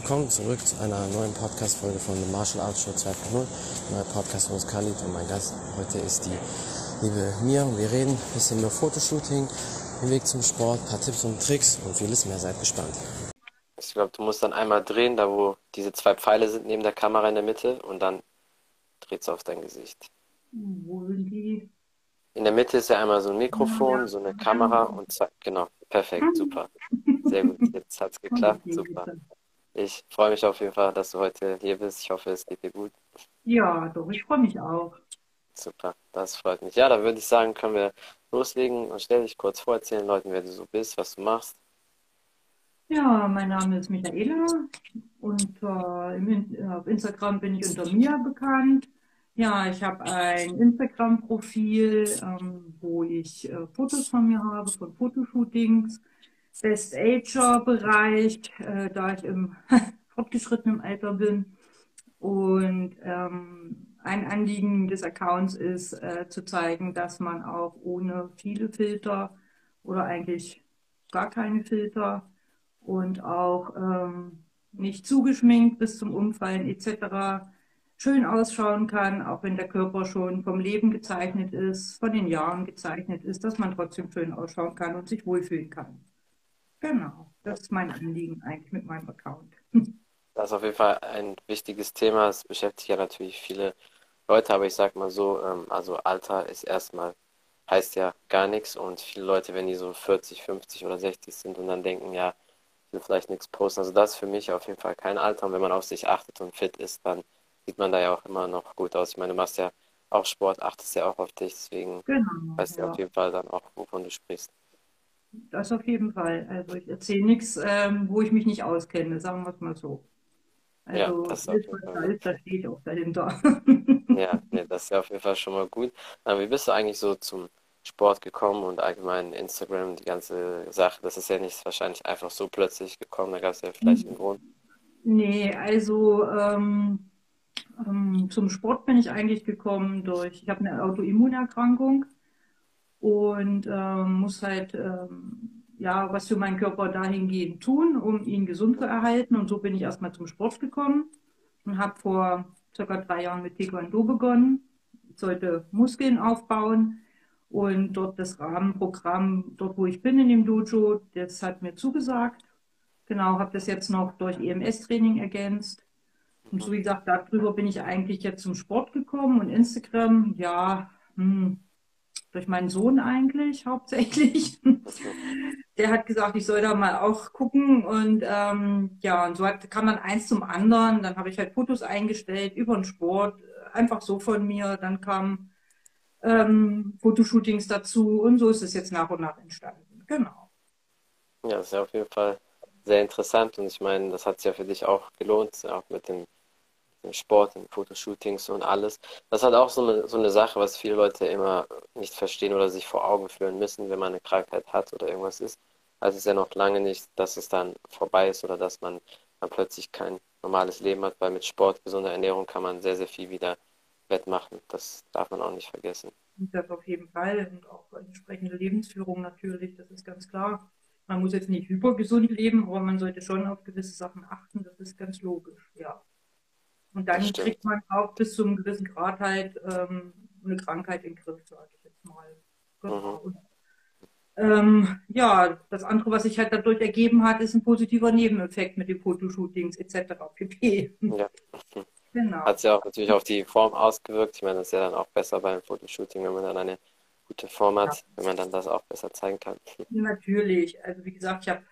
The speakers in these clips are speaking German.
Willkommen zurück zu einer neuen Podcast-Folge von The Martial Arts Show 2.0. Neuer Podcast von Khalid und mein Gast heute ist die liebe Mia und wir reden ein bisschen über Fotoshooting, den Weg zum Sport, ein paar Tipps und Tricks und vieles mehr. Seid gespannt. Ich glaube, du musst dann einmal drehen, da wo diese zwei Pfeile sind neben der Kamera in der Mitte und dann dreht es auf dein Gesicht. Wo sind die? In der Mitte ist ja einmal so ein Mikrofon, so eine Kamera und zack, genau. Perfekt, super. Sehr gut, jetzt hat es geklappt, super. Ich freue mich auf jeden Fall, dass du heute hier bist. Ich hoffe, es geht dir gut. Ja, doch, ich freue mich auch. Super, das freut mich. Ja, da würde ich sagen, können wir loslegen und stell dich kurz vor, erzählen Leuten, wer du so bist, was du machst. Ja, mein Name ist Michaela und äh, im, auf Instagram bin ich unter Mia bekannt. Ja, ich habe ein Instagram-Profil, ähm, wo ich äh, Fotos von mir habe, von Fotoshootings, Best-Ager-Bereich, äh, da ich im fortgeschrittenen Alter bin. Und ähm, ein Anliegen des Accounts ist, äh, zu zeigen, dass man auch ohne viele Filter oder eigentlich gar keine Filter und auch ähm, nicht zugeschminkt bis zum Umfallen etc schön ausschauen kann, auch wenn der Körper schon vom Leben gezeichnet ist, von den Jahren gezeichnet ist, dass man trotzdem schön ausschauen kann und sich wohlfühlen kann. Genau, das ist mein Anliegen eigentlich mit meinem Account. Das ist auf jeden Fall ein wichtiges Thema. Es beschäftigt ja natürlich viele Leute, aber ich sag mal so, ähm, also Alter ist erstmal, heißt ja gar nichts und viele Leute, wenn die so 40, 50 oder 60 sind und dann denken, ja, ich will vielleicht nichts posten. Also das ist für mich auf jeden Fall kein Alter und wenn man auf sich achtet und fit ist, dann sieht man da ja auch immer noch gut aus. Ich meine, du machst ja auch Sport, achtest ja auch auf dich, deswegen genau, weißt du ja. auf jeden Fall dann auch, wovon du sprichst. Das auf jeden Fall. Also ich erzähle nichts, ähm, wo ich mich nicht auskenne, sagen wir es mal so. Also ja, das ist, da ist, da stehe ich auch dahinter. ja, nee, das ist ja auf jeden Fall schon mal gut. Aber wie bist du eigentlich so zum Sport gekommen und allgemein Instagram, die ganze Sache? Das ist ja nicht wahrscheinlich einfach so plötzlich gekommen, da gab es ja vielleicht einen Grund. Nee, also ähm, ähm, zum Sport bin ich eigentlich gekommen durch, ich habe eine Autoimmunerkrankung und ähm, muss halt ähm, ja was für meinen Körper dahingehend tun, um ihn gesund zu erhalten. Und so bin ich erstmal zum Sport gekommen und habe vor circa drei Jahren mit Taekwondo begonnen. Ich sollte Muskeln aufbauen und dort das Rahmenprogramm, dort wo ich bin in dem Dojo, das hat mir zugesagt. Genau, habe das jetzt noch durch EMS-Training ergänzt und so wie gesagt, darüber bin ich eigentlich jetzt zum Sport gekommen und Instagram, ja, hm, durch meinen Sohn eigentlich hauptsächlich. Der hat gesagt, ich soll da mal auch gucken und ähm, ja, und so hat, kam dann eins zum anderen. Dann habe ich halt Fotos eingestellt über den Sport, einfach so von mir. Dann kamen ähm, Fotoshootings dazu und so ist es jetzt nach und nach entstanden. Genau. Ja, das ist ja auf jeden Fall sehr interessant und ich meine, das hat sich ja für dich auch gelohnt, auch mit dem im Sport, in Fotoshootings und alles. Das ist halt auch so eine, so eine Sache, was viele Leute immer nicht verstehen oder sich vor Augen führen müssen, wenn man eine Krankheit hat oder irgendwas ist. Also es ist ja noch lange nicht, dass es dann vorbei ist oder dass man dann plötzlich kein normales Leben hat, weil mit Sport, gesunder Ernährung kann man sehr, sehr viel wieder wettmachen. Das darf man auch nicht vergessen. Das auf jeden Fall und auch entsprechende Lebensführung natürlich, das ist ganz klar. Man muss jetzt nicht hypergesund leben, aber man sollte schon auf gewisse Sachen achten, das ist ganz logisch, ja. Und dann kriegt man auch bis zu einem gewissen Grad halt ähm, eine Krankheit in den Griff, sage ich jetzt mal. Genau. Mhm. Ähm, ja, das andere, was sich halt dadurch ergeben hat, ist ein positiver Nebeneffekt mit den Fotoshootings etc. pp. Ja. Genau. Hat sich auch natürlich auf die Form ausgewirkt. Ich meine, das ist ja dann auch besser beim Fotoshooting, wenn man dann eine gute Form hat, ja. wenn man dann das auch besser zeigen kann. Natürlich. Also wie gesagt, ich habe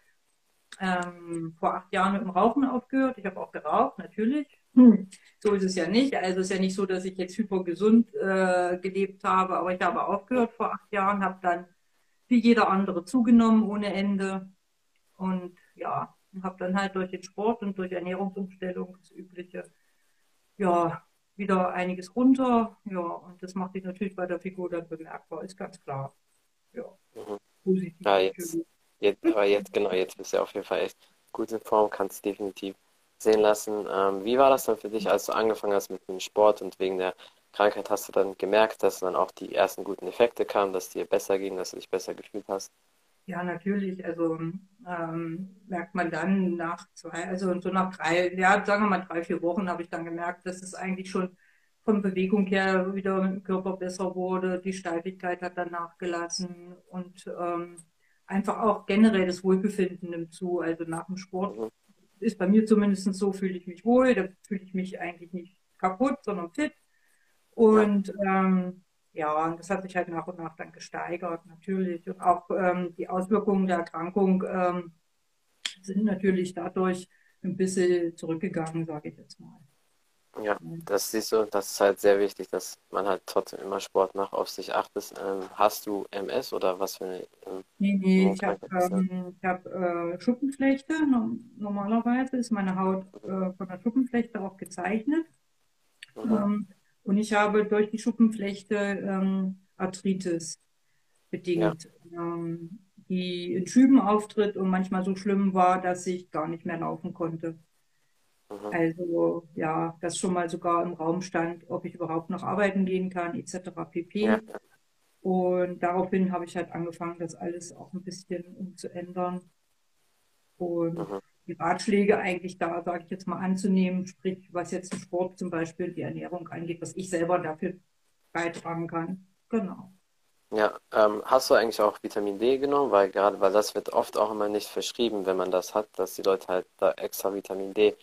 ähm, vor acht Jahren mit dem Rauchen aufgehört. Ich habe auch geraucht, natürlich. Hm. So ist es ja nicht. Also es ist ja nicht so, dass ich jetzt hypergesund äh, gelebt habe, aber ich habe aufgehört vor acht Jahren, habe dann wie jeder andere zugenommen ohne Ende und ja, habe dann halt durch den Sport und durch Ernährungsumstellung das Übliche, ja, wieder einiges runter. Ja, und das macht sich natürlich bei der Figur dann bemerkbar, ist ganz klar. Ja, mhm. positiv. Ja, jetzt, jetzt, aber jetzt, genau, jetzt bist du auf jeden Fall echt gut in Form, kannst definitiv sehen lassen. Ähm, wie war das dann für dich, als du angefangen hast mit dem Sport und wegen der Krankheit hast du dann gemerkt, dass dann auch die ersten guten Effekte kamen, dass dir besser ging, dass du dich besser gefühlt hast? Ja, natürlich. Also ähm, merkt man dann nach zwei, also so nach drei, ja, sagen wir mal drei, vier Wochen habe ich dann gemerkt, dass es eigentlich schon von Bewegung her wieder im Körper besser wurde. Die Steifigkeit hat dann nachgelassen und ähm, einfach auch generell das Wohlbefinden nimmt zu. Also nach dem Sport mhm. Ist bei mir zumindest so, fühle ich mich wohl, da fühle ich mich eigentlich nicht kaputt, sondern fit. Und ähm, ja, das hat sich halt nach und nach dann gesteigert, natürlich. Und auch ähm, die Auswirkungen der Erkrankung ähm, sind natürlich dadurch ein bisschen zurückgegangen, sage ich jetzt mal. Ja, das siehst du, das ist halt sehr wichtig, dass man halt trotzdem immer Sport macht, auf sich achtet. Ähm, hast du MS oder was für eine? Nee, nee, ich habe ähm, hab, äh, Schuppenflechte. Normalerweise ist meine Haut äh, von der Schuppenflechte auch gezeichnet. Mhm. Ähm, und ich habe durch die Schuppenflechte ähm, Arthritis bedingt, ja. ähm, die in Schüben auftritt und manchmal so schlimm war, dass ich gar nicht mehr laufen konnte. Mhm. Also ja, das schon mal sogar im Raum stand, ob ich überhaupt noch arbeiten gehen kann, etc. pp. Ja. Und daraufhin habe ich halt angefangen, das alles auch ein bisschen umzuändern. Und mhm die Ratschläge eigentlich da, sage ich jetzt mal, anzunehmen, sprich, was jetzt den Sport zum Beispiel, die Ernährung angeht, was ich selber dafür beitragen kann. Genau. Ja, ähm, hast du eigentlich auch Vitamin D genommen? Weil gerade, weil das wird oft auch immer nicht verschrieben, wenn man das hat, dass die Leute halt da extra Vitamin D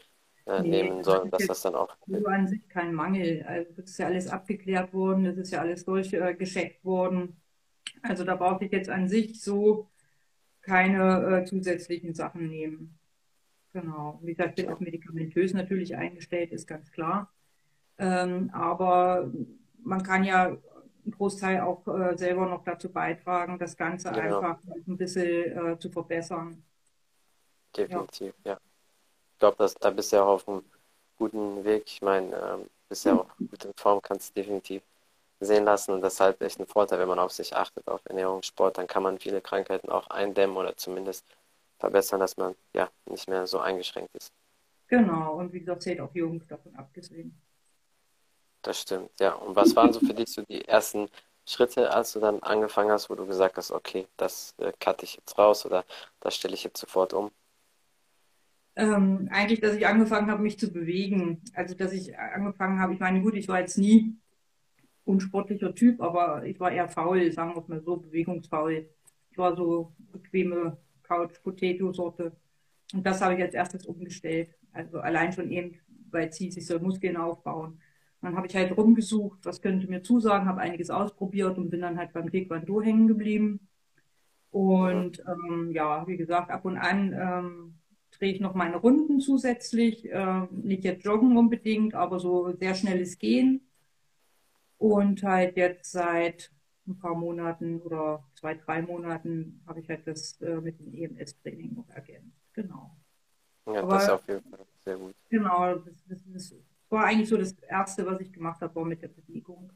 äh, nee, nehmen sollen, dass das dann auch. Das ist an sich kein Mangel. Also das ist ja alles abgeklärt worden, das ist ja alles durchgescheckt äh, worden. Also da brauche ich jetzt an sich so keine äh, zusätzlichen Sachen nehmen. Genau. Wie gesagt, bin auch medikamentös natürlich eingestellt, ist ganz klar. Ähm, aber man kann ja einen Großteil auch äh, selber noch dazu beitragen, das Ganze genau. einfach ein bisschen äh, zu verbessern. Definitiv, ja. ja. Ich glaube, da bist du ja auch auf einem guten Weg. Ich meine, ähm, bist ja auch gut in Form, kannst du definitiv sehen lassen und das ist halt echt ein Vorteil, wenn man auf sich achtet, auf Ernährung, Sport, dann kann man viele Krankheiten auch eindämmen oder zumindest verbessern, dass man ja nicht mehr so eingeschränkt ist. Genau, und wie gesagt, zählt auch Jugend davon abgesehen. Das stimmt, ja. Und was waren so für dich so die ersten Schritte, als du dann angefangen hast, wo du gesagt hast, okay, das äh, cutte ich jetzt raus oder das stelle ich jetzt sofort um? Ähm, eigentlich, dass ich angefangen habe, mich zu bewegen. Also, dass ich angefangen habe, ich meine, gut, ich war jetzt nie unsportlicher Typ, aber ich war eher faul, sagen wir es mal so, bewegungsfaul. Ich war so bequeme Couch Potato Sorte. Und das habe ich als erstes umgestellt. Also allein schon eben, weil es hieß, ich soll Muskeln aufbauen. dann habe ich halt rumgesucht, was könnte mir zusagen, habe einiges ausprobiert und bin dann halt beim Taekwondo hängen geblieben. Und ähm, ja, wie gesagt, ab und an ähm, drehe ich noch meine Runden zusätzlich. Äh, nicht jetzt joggen unbedingt, aber so sehr schnelles Gehen. Und halt jetzt seit ein paar Monaten oder zwei, drei Monaten habe ich halt das äh, mit dem EMS-Training noch ergänzt. Genau. Ja, Aber, das ist auf jeden Fall sehr gut. Genau, das, das, das, war eigentlich so das Erste, was ich gemacht habe, war mit der Bewegung.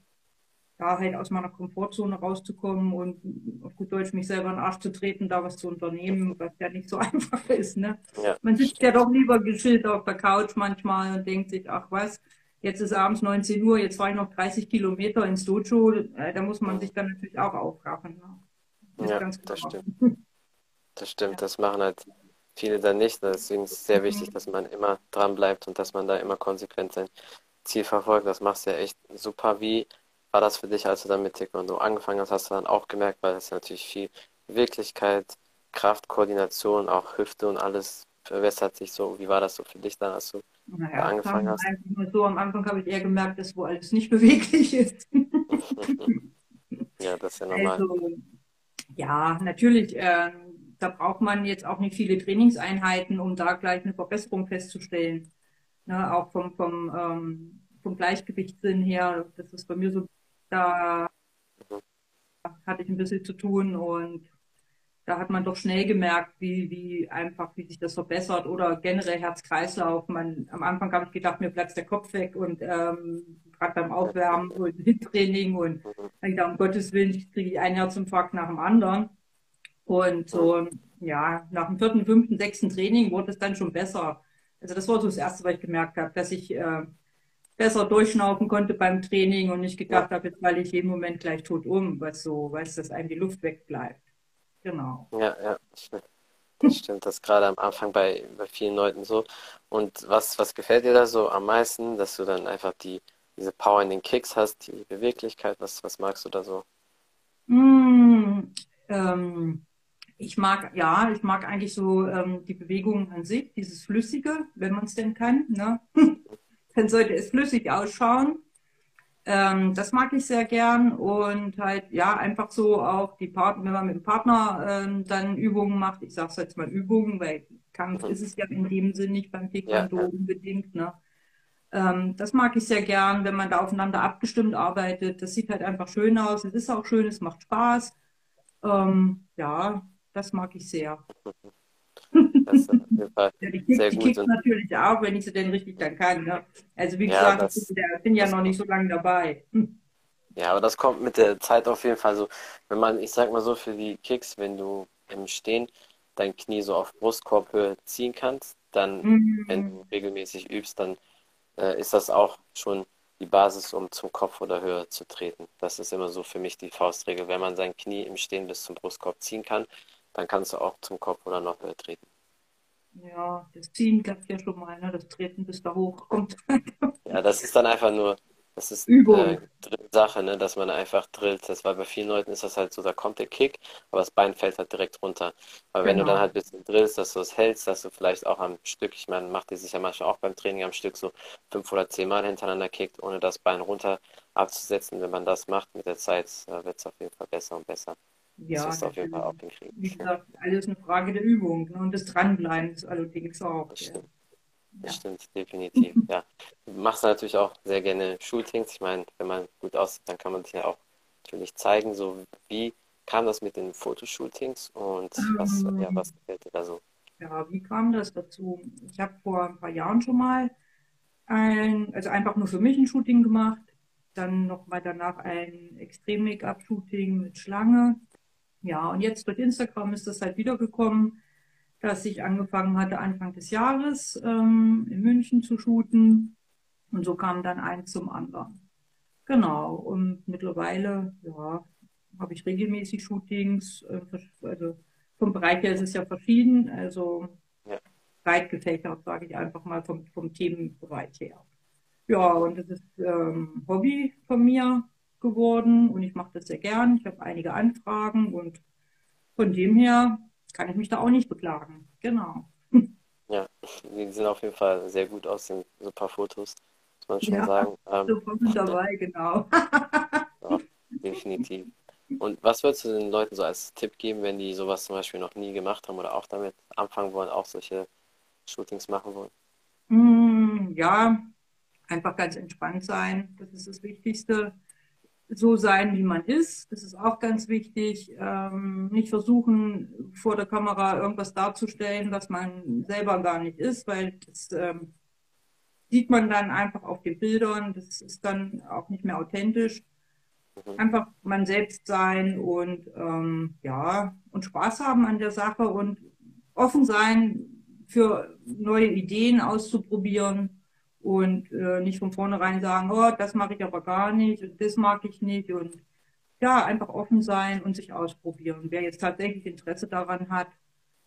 Da halt aus meiner Komfortzone rauszukommen und auf gut Deutsch mich selber in den Arsch zu treten, da was zu unternehmen, was ja nicht so einfach ist. Ne? Ja. Man sitzt ja doch lieber geschillt auf der Couch manchmal und denkt sich, ach was, Jetzt ist abends 19 Uhr, jetzt fahre ich noch 30 Kilometer ins Dojo. Äh, da muss man sich dann natürlich auch aufraffen. Ne? Das ja, das stimmt. Das stimmt, das machen halt viele dann nicht. Deswegen ist es sehr wichtig, dass man immer dran bleibt und dass man da immer konsequent sein Ziel verfolgt. Das machst du ja echt super. Wie war das für dich, als du dann mit Taekwondo angefangen hast? Hast du dann auch gemerkt, weil das natürlich viel Wirklichkeit, Kraft, Koordination, auch Hüfte und alles verbessert sich so. Wie war das so für dich dann, als du naja, angefangen hast? So am Anfang habe ich eher gemerkt, dass wo alles nicht beweglich ist. ja, das ist ja normal. Also, ja, natürlich, äh, da braucht man jetzt auch nicht viele Trainingseinheiten, um da gleich eine Verbesserung festzustellen. Ne, auch vom, vom, ähm, vom Gleichgewichtssinn her, das ist bei mir so, da hatte ich ein bisschen zu tun und da hat man doch schnell gemerkt, wie, wie einfach, wie sich das verbessert oder generell Herz-Kreislauf. Am Anfang habe ich gedacht, mir platzt der Kopf weg und ähm, gerade beim Aufwärmen und Hittraining und dann gedacht, um Gottes Willen, ich kriege ich einen Herzinfarkt nach dem anderen. Und so, ja, nach dem vierten, fünften, sechsten Training wurde es dann schon besser. Also das war so das Erste, was ich gemerkt habe, dass ich äh, besser durchschnaufen konnte beim Training und nicht gedacht habe, jetzt falle ich jeden Moment gleich tot um, was so, weil es das einem die Luft wegbleibt. Genau. Ja, ja, das stimmt. Das gerade am Anfang bei, bei vielen Leuten so. Und was, was gefällt dir da so am meisten, dass du dann einfach die, diese Power in den Kicks hast, die Beweglichkeit, was, was magst du da so? Mm, ähm, ich mag, ja, ich mag eigentlich so ähm, die Bewegung an sich, dieses Flüssige, wenn man es denn kann. Ne? Dann sollte es flüssig ausschauen. Ähm, das mag ich sehr gern und halt, ja, einfach so auch die Partner, wenn man mit dem Partner ähm, dann Übungen macht, ich sage es jetzt mal Übungen, weil Kampf ist es ja in dem Sinn nicht beim Taekwondo Ja, ja. unbedingt, ne? Ähm, das mag ich sehr gern, wenn man da aufeinander abgestimmt arbeitet. Das sieht halt einfach schön aus. Es ist auch schön, es macht Spaß. Ähm, ja, das mag ich sehr. Das ist auf jeden Fall Ja, die sehr die gut. Und natürlich auch, wenn ich sie denn richtig dann kann. Ne? Also wie ja, gesagt, ich das, bin ja bin ja noch nicht so lange dabei. Hm. Ja, aber das kommt mit der Zeit auf jeden Fall so. Wenn man, ich sag mal so, für die Kicks, wenn du im Stehen dein Knie so auf Brustkorbhöhe ziehen kannst, dann, wenn Mm, du regelmäßig übst, dann äh, ist das auch schon die Basis, um zum Kopf oder höher zu treten. Das ist immer so für mich die Faustregel. Wenn man sein Knie im Stehen bis zum Brustkorb ziehen kann, dann kannst du auch zum Kopf oder noch höher treten. Ja, das Ziehen klappt ja schon mal, ne? Das Treten bis da hoch kommt. Ja, das ist dann einfach nur, das ist äh, Übung. Sache, ne, dass man einfach drillt. Das, weil bei vielen Leuten ist das halt so, da kommt der Kick, aber das Bein fällt halt direkt runter. Aber wenn du dann Genau. halt ein bisschen drillst, dass du es hältst, dass du vielleicht auch am Stück, ich meine, macht ihr sicher manchmal auch beim Training am Stück so fünf oder zehn Mal hintereinander kickt, ohne das Bein runter abzusetzen. Wenn man das macht mit der Zeit, äh, wird es auf jeden Fall besser und besser. Das Ja, wirst du auf jeden Fall auch natürlich. hinkriegen. Wie gesagt, alles eine Frage der Übung, ne? Und des Dranbleibens allerdings auch. Das Ja. stimmt. Das Ja. stimmt, definitiv. Ja. Du machst natürlich auch sehr gerne Shootings. Ich meine, wenn man gut aussieht, dann kann man sich ja auch natürlich zeigen. So, wie kam das mit den Fotoshootings und was, ja, Ähm, was gefällt dir da so? Ja, wie kam das dazu? Ich habe vor ein paar Jahren schon mal ein, also einfach nur für mich ein Shooting gemacht, dann noch mal danach ein Extrem-Make-up-Shooting mit Schlange. Ja, und jetzt durch Instagram ist das halt wiedergekommen, dass ich angefangen hatte, Anfang des Jahres ähm, in München zu shooten. Und so kam dann eins zum anderen. Genau. Und mittlerweile, ja, habe ich regelmäßig Shootings. äh, Also vom Bereich her ist es ja verschieden. Also Ja, breit gefächert, sage ich einfach mal vom, vom Themenbereich her. Ja, und das ist ähm, Hobby von mir geworden und ich mache das sehr gern. Ich habe einige Anfragen und von dem her kann ich mich da auch nicht beklagen. Genau. ja, die sehen auf jeden Fall sehr gut aus, sind super Fotos, muss man schon Ja, sagen. Ähm, so mit dabei, genau. ja, definitiv. Und was würdest du den Leuten so als Tipp geben, wenn die sowas zum Beispiel noch nie gemacht haben oder auch damit anfangen wollen, auch solche Shootings machen wollen? Mm, Ja, einfach ganz entspannt sein. Das ist das Wichtigste. So sein, wie man ist. Das ist auch ganz wichtig. Ähm, nicht versuchen, vor der Kamera irgendwas darzustellen, was man selber gar nicht ist, weil das ähm, sieht man dann einfach auf den Bildern. Das ist dann auch nicht mehr authentisch. Mhm. Einfach man selbst sein und ähm, ja, und Spaß haben an der Sache und offen sein für neue Ideen auszuprobieren und äh, nicht von vornherein sagen, oh, das mache ich aber gar nicht und das mag ich nicht und ja, einfach offen sein und sich ausprobieren. Wer jetzt tatsächlich Interesse daran hat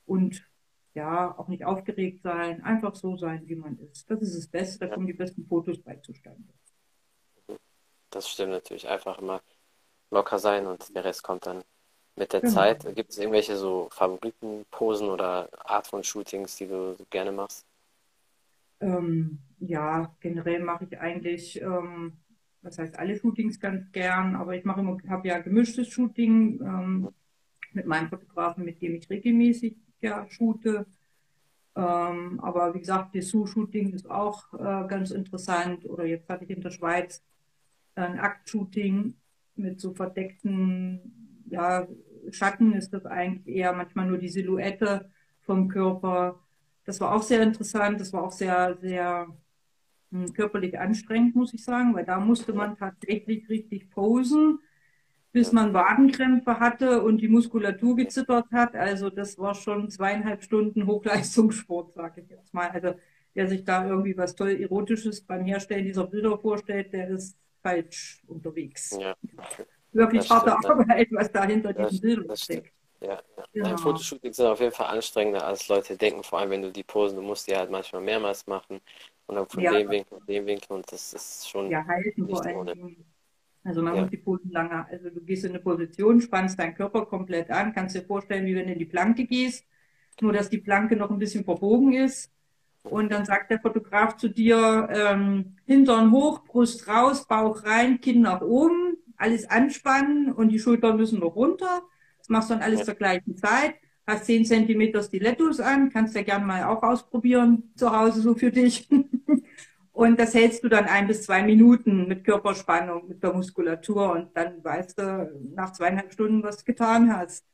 und ja, auch nicht aufgeregt sein, einfach so sein, wie man ist. Das ist das Beste, da kommen die besten Fotos bei zustande. Das stimmt natürlich. Einfach immer locker sein und der Rest kommt dann mit der Genau. Zeit. Gibt es irgendwelche so Favoritenposen oder Art von Shootings, die du so gerne machst? Ähm, ja, generell mache ich eigentlich, ähm, was heißt alle Shootings ganz gern, aber ich mache immer, habe ja gemischtes Shooting ähm, mit meinem Fotografen, mit dem ich regelmäßig ja shoote. Ähm, aber wie gesagt, Dessous-Shooting ist auch äh, ganz interessant. Oder jetzt hatte ich in der Schweiz ein Aktshooting mit so verdeckten, ja, Schatten ist das eigentlich eher manchmal nur die Silhouette vom Körper. Das war auch sehr interessant. Das war auch sehr, sehr hm, körperlich anstrengend, muss ich sagen, weil da musste man tatsächlich richtig posen, bis man Wadenkrämpfe hatte und die Muskulatur gezittert hat. Also das war schon zweieinhalb Stunden Hochleistungssport, sage ich jetzt mal. Also wer sich da irgendwie was toll Erotisches beim Herstellen dieser Bilder vorstellt, der ist falsch unterwegs. Ja, Wirklich das harte stimmt. Arbeit, was da hinter Das, diesen Bildern steckt. Ja. Genau. Nein, Fotoshootings sind auf jeden Fall anstrengender, als Leute denken. Vor allem, wenn du die Posen, du musst die halt manchmal mehrmals machen und dann von Ja. dem Winkel und dem Winkel und das ist schon Ja, halten vor allen ohne. Dingen. Also man Ja. muss die Posen lange, also du gehst in eine Position, spannst deinen Körper komplett an, kannst dir vorstellen, wie wenn du in die Planke gehst, nur dass die Planke noch ein bisschen verbogen ist. Und dann sagt der Fotograf zu dir, ähm, Hintern hoch, Brust raus, Bauch rein, Kinn nach oben, alles anspannen und die Schultern müssen noch runter. Machst du dann alles zur gleichen Zeit. Hast 10 Zentimeter Stilettos an, kannst ja gern mal auch ausprobieren zu Hause so für dich. Und das hältst du dann ein bis zwei Minuten mit Körperspannung, mit der Muskulatur und dann weißt du nach zweieinhalb Stunden, was du getan hast.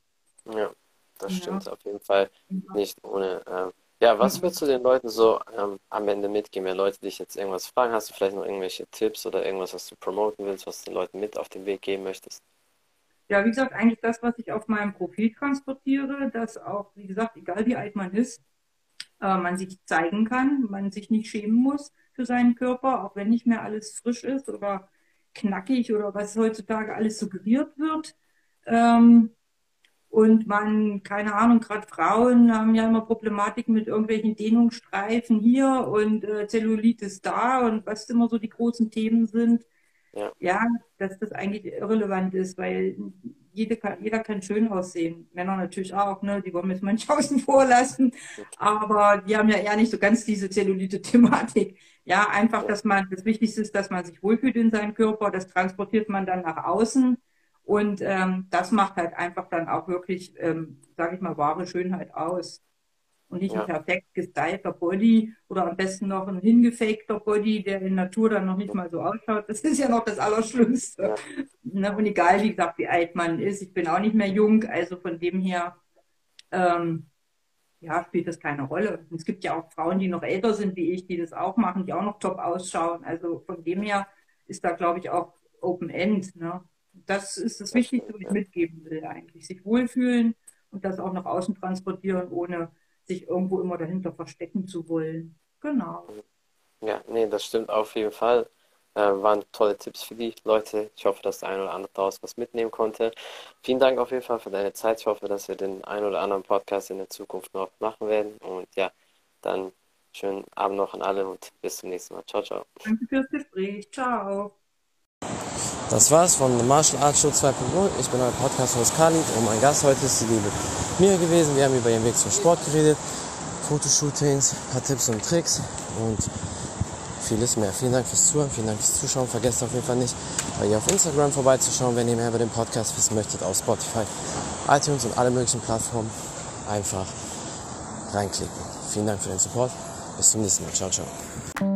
Ja, das Ja. stimmt auf jeden Fall nicht ohne. Ähm, ja, was würdest du den Leuten so ähm, am Ende mitgeben, wenn Leute dich jetzt irgendwas fragen? Hast du vielleicht noch irgendwelche Tipps oder irgendwas, was du promoten willst, was du den Leuten mit auf den Weg geben möchtest? Ja, wie gesagt, eigentlich das, was ich auf meinem Profil transportiere, dass auch, wie gesagt, egal wie alt man ist, äh, man sich zeigen kann, man sich nicht schämen muss für seinen Körper, auch wenn nicht mehr alles frisch ist oder knackig oder was heutzutage alles suggeriert wird. Ähm, und man, keine Ahnung, gerade Frauen haben ja immer Problematiken mit irgendwelchen Dehnungsstreifen hier und äh, Zellulitis da und was immer so die großen Themen sind. Ja. Ja, dass das eigentlich irrelevant ist, weil jede kann, jeder kann schön aussehen. Männer natürlich auch, ne? Die wollen wir jetzt mal nicht außen vor lassen. Aber die haben ja eher nicht so ganz diese Zellulite-Thematik. Ja, einfach, dass man, das Wichtigste ist, dass man sich wohlfühlt in seinem Körper. Das transportiert man dann nach außen. Und ähm, das macht halt einfach dann auch wirklich, ähm, sage ich mal, wahre Schönheit aus. Und nicht Ja. ein perfekt gestylter Body oder am besten noch ein hingefakter Body, der in Natur dann noch nicht mal so ausschaut. Das ist ja noch das Allerschlimmste. Ja. Ne? Und egal, wie gesagt, wie alt man ist, ich bin auch nicht mehr jung, also von dem her, ähm, ja, spielt das keine Rolle. Und es gibt ja auch Frauen, die noch älter sind wie ich, die das auch machen, die auch noch top ausschauen. Also von dem her ist da, glaube ich, auch Open End. Ne? Das ist das Wichtigste, was ich mitgeben will eigentlich. Sich wohlfühlen und das auch nach außen transportieren, ohne sich irgendwo immer dahinter verstecken zu wollen. Genau. Ja, nee, das stimmt auf jeden Fall. Äh, waren tolle Tipps für die Leute. Ich hoffe, dass der ein oder andere daraus was mitnehmen konnte. Vielen Dank auf jeden Fall für deine Zeit. Ich hoffe, dass wir den ein oder anderen Podcast in der Zukunft noch machen werden. Und ja, dann schönen Abend noch an alle und bis zum nächsten Mal. Ciao, ciao. Danke fürs Gespräch. Ciao. Das war's von The Martial Arts Show 2.0. Ich bin euer Podcast-Host Khalid und mein Gast heute ist die liebe Mia gewesen. Wir haben über ihren Weg zum Sport geredet, Fotoshootings, ein paar Tipps und Tricks und vieles mehr. Vielen Dank fürs Zuhören, vielen Dank fürs Zuschauen. Vergesst auf jeden Fall nicht, bei ihr auf Instagram vorbeizuschauen, wenn ihr mehr über den Podcast wissen möchtet, auf Spotify, iTunes und alle möglichen Plattformen. Einfach reinklicken. Vielen Dank für den Support. Bis zum nächsten Mal. Ciao, ciao.